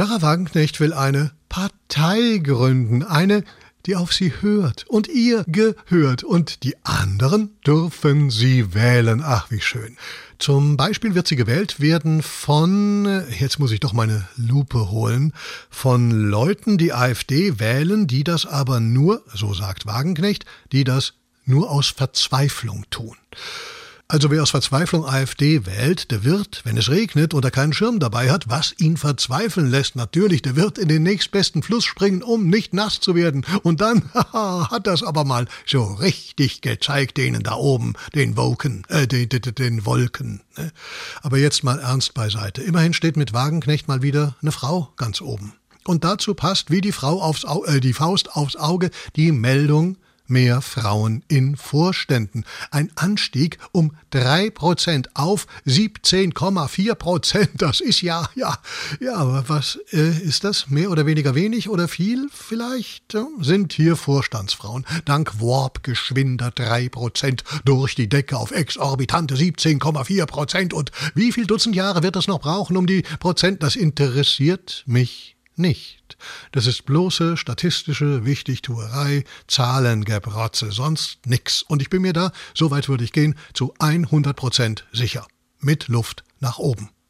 Sarah Wagenknecht will eine Partei gründen, eine, die auf sie hört und ihr gehört und die anderen dürfen sie wählen. Ach, wie schön. Zum Beispiel wird sie gewählt werden von, jetzt muss ich doch meine Lupe holen, von Leuten, die AfD wählen, die das aber nur, so sagt Wagenknecht, die das nur aus Verzweiflung tun. Also wer aus Verzweiflung AfD wählt, der wird, wenn es regnet und er keinen Schirm dabei hat, was ihn verzweifeln lässt, natürlich, der wird in den nächstbesten Fluss springen, um nicht nass zu werden. Und dann haha, hat das aber mal so richtig gezeigt, denen da oben, den Woken, äh, den, den, den Wolken. Ne? Aber jetzt mal ernst beiseite. Immerhin steht mit Wagenknecht mal wieder eine Frau ganz oben. Und dazu passt wie die Frau aufs Au äh, die Faust aufs Auge die Meldung mehr Frauen in Vorständen. Ein Anstieg um drei Prozent auf 17,4 Prozent. Das ist ja, ja, ja, aber was äh, ist das? Mehr oder weniger wenig oder viel? Vielleicht ja, sind hier Vorstandsfrauen dank Warp geschwinder drei Prozent durch die Decke auf exorbitante 17,4 Prozent. Und wie viel Dutzend Jahre wird es noch brauchen, um die Prozent? Das interessiert mich nicht. Das ist bloße statistische Wichtigtuerei, Zahlengebrotze, sonst nix. Und ich bin mir da, so weit würde ich gehen, zu 100 Prozent sicher. Mit Luft nach oben.